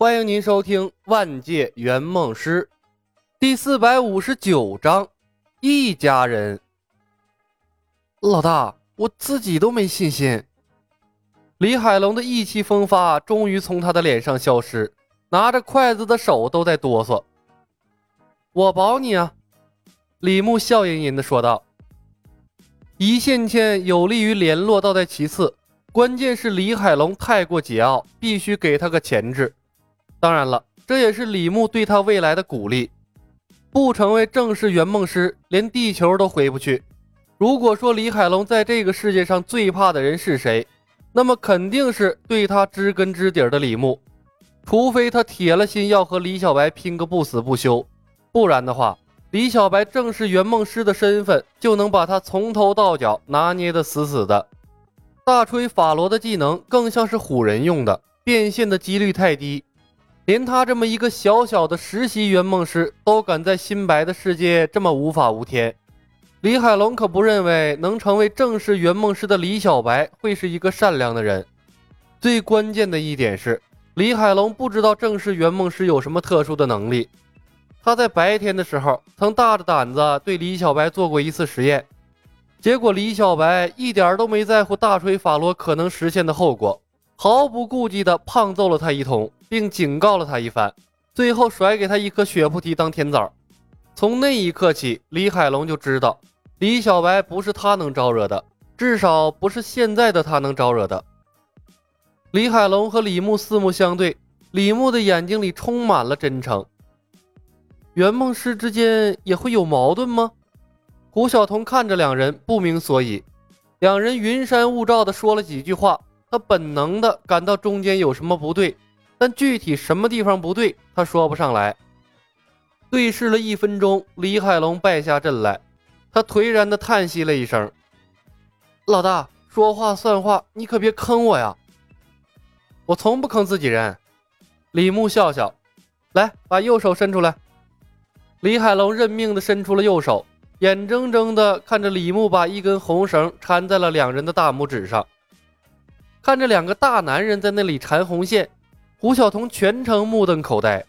欢迎您收听《万界圆梦师》第四百五十九章：一家人。老大，我自己都没信心。李海龙的意气风发终于从他的脸上消失，拿着筷子的手都在哆嗦。我保你啊！李牧笑吟吟的说道。一线牵有利于联络倒在其次，关键是李海龙太过桀骜，必须给他个钳制。当然了，这也是李牧对他未来的鼓励。不成为正式圆梦师，连地球都回不去。如果说李海龙在这个世界上最怕的人是谁，那么肯定是对他知根知底的李牧。除非他铁了心要和李小白拼个不死不休，不然的话，李小白正式圆梦师的身份就能把他从头到脚拿捏得死死的。大吹法罗的技能更像是唬人用的，变现的几率太低。连他这么一个小小的实习圆梦师都敢在新白的世界这么无法无天，李海龙可不认为能成为正式圆梦师的李小白会是一个善良的人。最关键的一点是，李海龙不知道正式圆梦师有什么特殊的能力。他在白天的时候曾大着胆子对李小白做过一次实验，结果李小白一点都没在乎大锤法罗可能实现的后果。毫不顾忌地胖揍了他一通，并警告了他一番，最后甩给他一颗血菩提当甜枣。从那一刻起，李海龙就知道李小白不是他能招惹的，至少不是现在的他能招惹的。李海龙和李牧四目相对，李牧的眼睛里充满了真诚。圆梦师之间也会有矛盾吗？胡晓彤看着两人，不明所以。两人云山雾罩的说了几句话。他本能的感到中间有什么不对，但具体什么地方不对，他说不上来。对视了一分钟，李海龙败下阵来，他颓然的叹息了一声：“老大，说话算话，你可别坑我呀！”我从不坑自己人。李牧笑笑，来，把右手伸出来。李海龙认命的伸出了右手，眼睁睁的看着李牧把一根红绳缠在了两人的大拇指上。看着两个大男人在那里缠红线，胡晓彤全程目瞪口呆。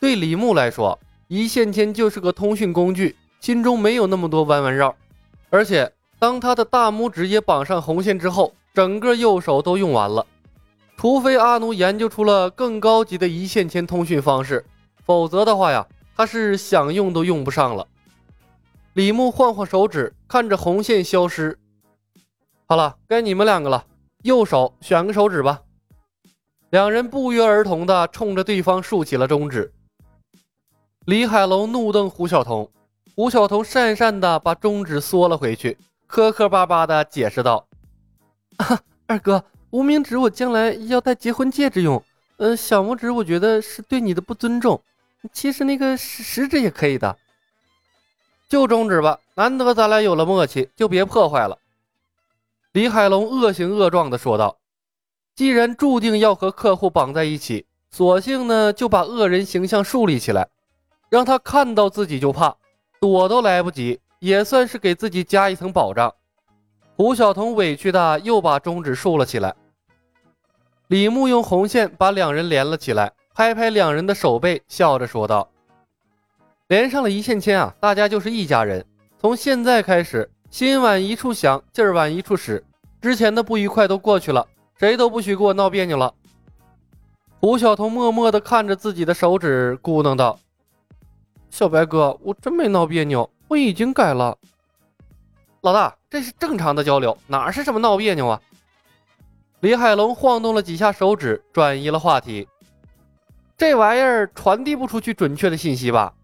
对李牧来说，一线牵就是个通讯工具，心中没有那么多弯弯绕。而且，当他的大拇指也绑上红线之后，整个右手都用完了。除非阿奴研究出了更高级的一线牵通讯方式，否则的话呀，他是想用都用不上了。李牧晃晃手指，看着红线消失。好了，该你们两个了。右手选个手指吧。两人不约而同地冲着对方竖起了中指。李海龙怒瞪胡晓彤，胡晓彤讪讪地把中指缩了回去，磕磕巴巴地解释道：“ 二哥，无名指我将来要戴结婚戒指用，嗯，小拇指我觉得是对你的不尊重。其实那个食食指也可以的，就中指吧。难得咱俩有了默契，就别破坏了。”李海龙恶形恶状地说道：“既然注定要和客户绑在一起，索性呢就把恶人形象树立起来，让他看到自己就怕，躲都来不及，也算是给自己加一层保障。”胡晓彤委屈的又把中指竖了起来。李牧用红线把两人连了起来，拍拍两人的手背，笑着说道：“连上了一线牵啊，大家就是一家人。从现在开始。”心往一处想，劲儿往一处使。之前的不愉快都过去了，谁都不许给我闹别扭了。胡晓彤默默地看着自己的手指，咕囔道：“小白哥，我真没闹别扭，我已经改了。”老大，这是正常的交流，哪是什么闹别扭啊？李海龙晃动了几下手指，转移了话题。这玩意儿传递不出去准确的信息吧？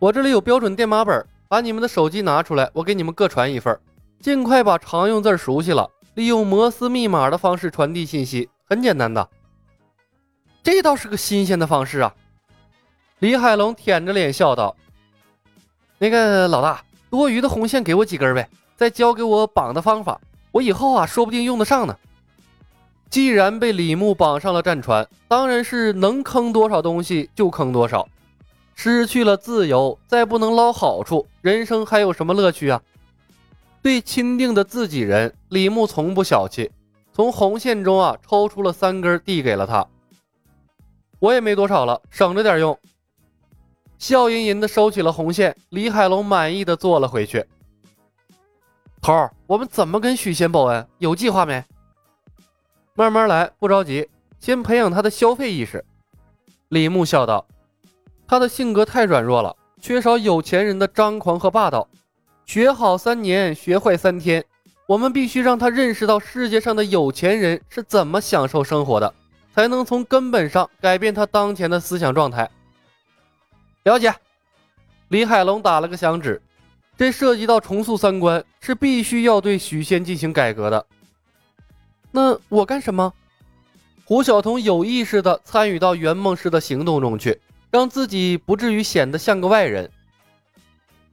我这里有标准电码本。把你们的手机拿出来，我给你们各传一份。尽快把常用字熟悉了，利用摩斯密码的方式传递信息，很简单的。这倒是个新鲜的方式啊！李海龙舔着脸笑道：“那个老大，多余的红线给我几根呗，再教给我绑的方法，我以后啊说不定用得上呢。”既然被李牧绑上了战船，当然是能坑多少东西就坑多少。失去了自由，再不能捞好处，人生还有什么乐趣啊？对钦定的自己人，李牧从不小气，从红线中啊抽出了三根，递给了他。我也没多少了，省着点用。笑吟吟的收起了红线，李海龙满意的坐了回去。头儿，我们怎么跟许仙报恩？有计划没？慢慢来，不着急，先培养他的消费意识。李牧笑道：“他的性格太软弱了，缺少有钱人的张狂和霸道。学好三年，学坏三天。我们必须让他认识到世界上的有钱人是怎么享受生活的，才能从根本上改变他当前的思想状态。”了解，李海龙打了个响指。这涉及到重塑三观，是必须要对许仙进行改革的。那我干什么？胡晓彤有意识的参与到圆梦师的行动中去，让自己不至于显得像个外人。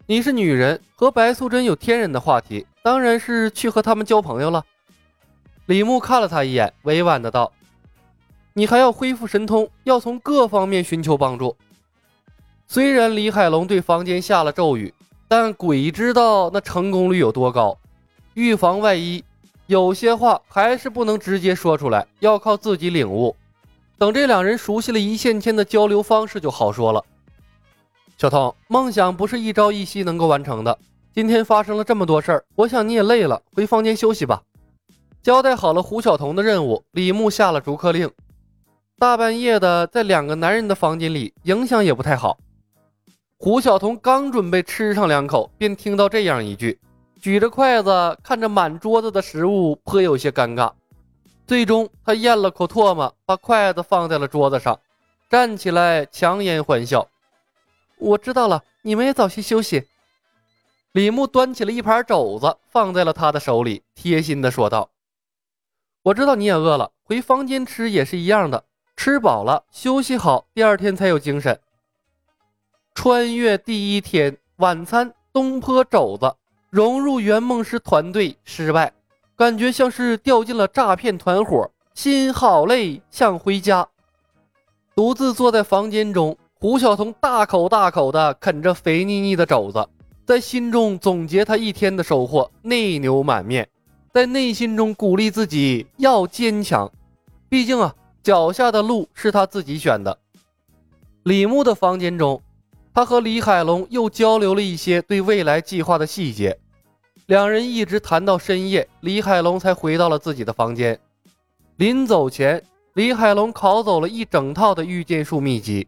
你是女人，和白素贞有天然的话题，当然是去和他们交朋友了。李牧看了他一眼，委婉的道：“你还要恢复神通，要从各方面寻求帮助。”虽然李海龙对房间下了咒语，但鬼知道那成功率有多高。预防万一，有些话还是不能直接说出来，要靠自己领悟。等这两人熟悉了一线牵的交流方式，就好说了。小童，梦想不是一朝一夕能够完成的。今天发生了这么多事儿，我想你也累了，回房间休息吧。交代好了胡晓彤的任务，李牧下了逐客令。大半夜的，在两个男人的房间里，影响也不太好。胡晓彤刚准备吃上两口，便听到这样一句，举着筷子看着满桌子的食物，颇有些尴尬。最终，他咽了口唾沫，把筷子放在了桌子上，站起来强颜欢笑：“我知道了，你们也早些休息。”李牧端起了一盘肘子，放在了他的手里，贴心的说道：“我知道你也饿了，回房间吃也是一样的，吃饱了休息好，第二天才有精神。”穿越第一天晚餐，东坡肘子融入圆梦师团队失败，感觉像是掉进了诈骗团伙，心好累，想回家。独自坐在房间中，胡晓彤大口大口的啃着肥腻腻的肘子，在心中总结他一天的收获，内牛满面，在内心中鼓励自己要坚强，毕竟啊，脚下的路是他自己选的。李牧的房间中。他和李海龙又交流了一些对未来计划的细节，两人一直谈到深夜，李海龙才回到了自己的房间。临走前，李海龙拷走了一整套的御剑术秘籍。